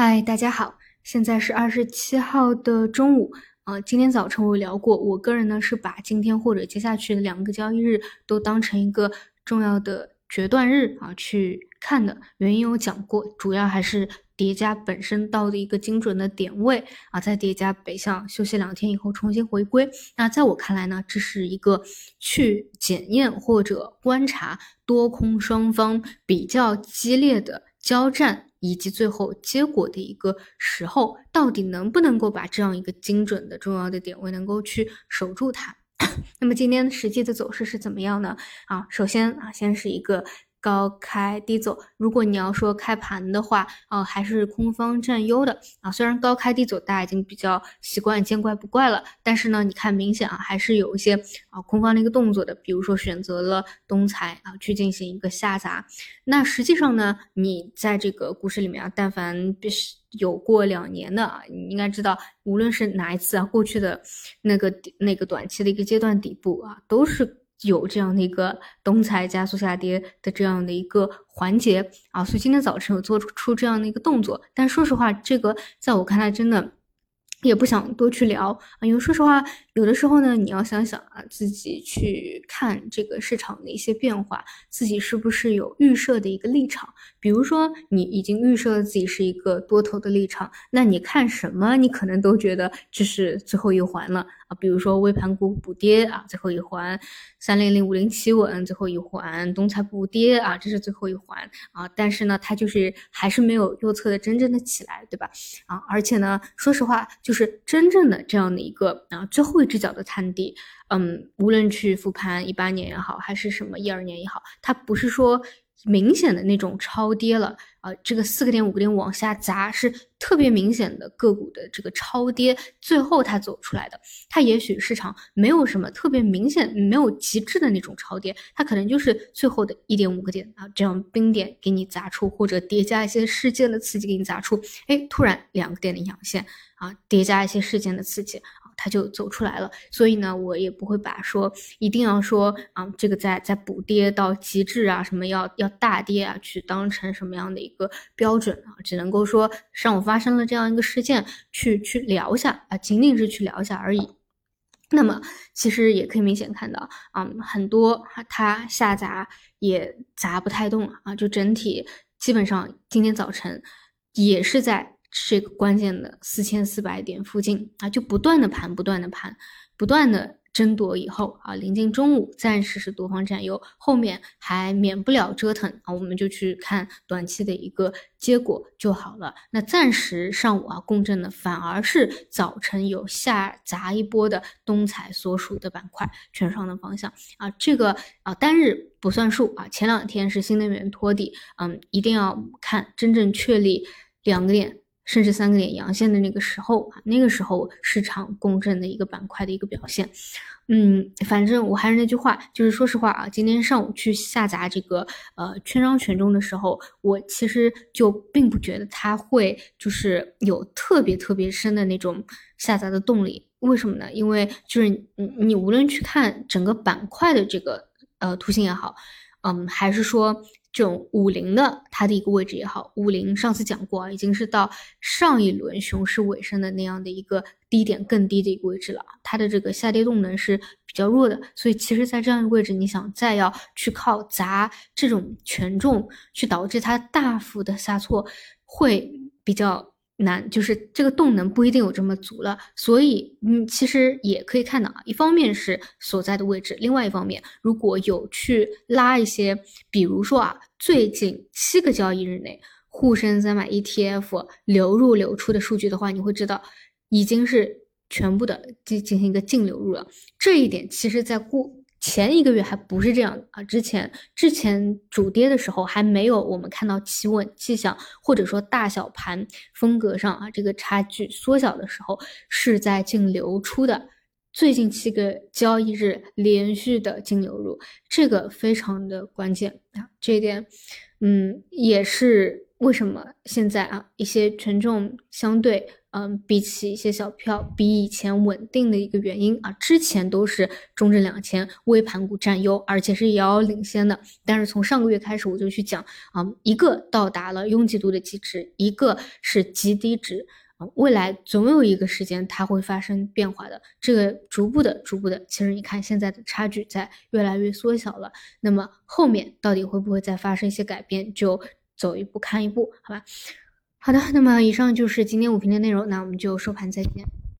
嗨，大家好，现在是二十七号的中午。呃，今天早晨我聊过，我个人呢是把今天或者接下去的两个交易日都当成一个重要的决断日啊去看的。原因我讲过，主要还是叠加本身到的一个精准的点位啊，再叠加北向休息两天以后重新回归。那在我看来呢，这是一个去检验或者观察多空双方比较激烈的交战。以及最后结果的一个时候，到底能不能够把这样一个精准的重要的点位能够去守住它？那么今天实际的走势是怎么样呢？啊，首先啊，先是一个。高开低走，如果你要说开盘的话，啊，还是空方占优的啊。虽然高开低走，大家已经比较习惯见怪不怪了，但是呢，你看明显啊，还是有一些啊空方的一个动作的，比如说选择了东财啊去进行一个下砸。那实际上呢，你在这个股市里面啊，但凡有过两年的啊，你应该知道，无论是哪一次啊，过去的那个那个短期的一个阶段底部啊，都是。有这样的一个东财加速下跌的这样的一个环节啊，所以今天早晨有做出这样的一个动作，但说实话，这个在我看来真的。也不想多去聊啊，因为说实话，有的时候呢，你要想想啊，自己去看这个市场的一些变化，自己是不是有预设的一个立场？比如说，你已经预设了自己是一个多头的立场，那你看什么，你可能都觉得这是最后一环了啊。比如说微盘股补跌啊，最后一环；三零零五零企稳最后一环；东财补跌啊，这是最后一环啊。但是呢，它就是还是没有右侧的真正的起来，对吧？啊，而且呢，说实话。就是真正的这样的一个啊最后一只脚的探底，嗯，无论去复盘一八年也好，还是什么一二年也好，它不是说。明显的那种超跌了啊，这个四个点五个点往下砸是特别明显的个股的这个超跌，最后它走出来的，它也许市场没有什么特别明显，没有极致的那种超跌，它可能就是最后的一点五个点啊，这样冰点给你砸出，或者叠加一些事件的刺激给你砸出，哎，突然两个点的阳线啊，叠加一些事件的刺激。它就走出来了，所以呢，我也不会把说一定要说啊，这个在在补跌到极致啊，什么要要大跌啊，去当成什么样的一个标准啊？只能够说上午发生了这样一个事件，去去聊一下啊，仅仅是去聊一下而已。那么其实也可以明显看到啊，很多它下砸也砸不太动了啊，就整体基本上今天早晨也是在。这个关键的四千四百点附近啊，就不断的盘，不断的盘，不断的争夺以后啊，临近中午暂时是多方占优，后面还免不了折腾啊，我们就去看短期的一个结果就好了。那暂时上午啊共振的反而是早晨有下砸一波的东财所属的板块，券商的方向啊，这个啊单日不算数啊，前两天是新能源托底，嗯，一定要看真正确立两个点。甚至三个点阳线的那个时候啊，那个时候市场共振的一个板块的一个表现，嗯，反正我还是那句话，就是说实话啊，今天上午去下砸这个呃券商权重的时候，我其实就并不觉得它会就是有特别特别深的那种下砸的动力。为什么呢？因为就是你你无论去看整个板块的这个呃图形也好，嗯，还是说。这种五零的它的一个位置也好，五零上次讲过啊，已经是到上一轮熊市尾声的那样的一个低点更低的一个位置了，它的这个下跌动能是比较弱的，所以其实，在这样一个位置，你想再要去靠砸这种权重去导致它大幅的下挫，会比较。难就是这个动能不一定有这么足了，所以嗯，其实也可以看到啊，一方面是所在的位置，另外一方面如果有去拉一些，比如说啊，最近七个交易日内沪深三百 ETF 流入流出的数据的话，你会知道已经是全部的进进行一个净流入了，这一点其实在过。前一个月还不是这样的啊，之前之前主跌的时候还没有我们看到企稳迹象，或者说大小盘风格上啊这个差距缩小的时候，是在净流出的。最近七个交易日连续的净流入，这个非常的关键啊，这一点，嗯，也是为什么现在啊一些权重相对嗯比起一些小票比以前稳定的一个原因啊，之前都是中证两千微盘股占优，而且是遥遥领先的。但是从上个月开始我就去讲啊，一个到达了拥挤度的极值，一个是极低值啊，未来总有一个时间它会发生变化的。这个逐步的、逐步的，其实你看现在的差距在越来越缩小了。那么后面到底会不会再发生一些改变？就走一步看一步，好吧。好的，那么以上就是今天五评的内容，那我们就收盘再见。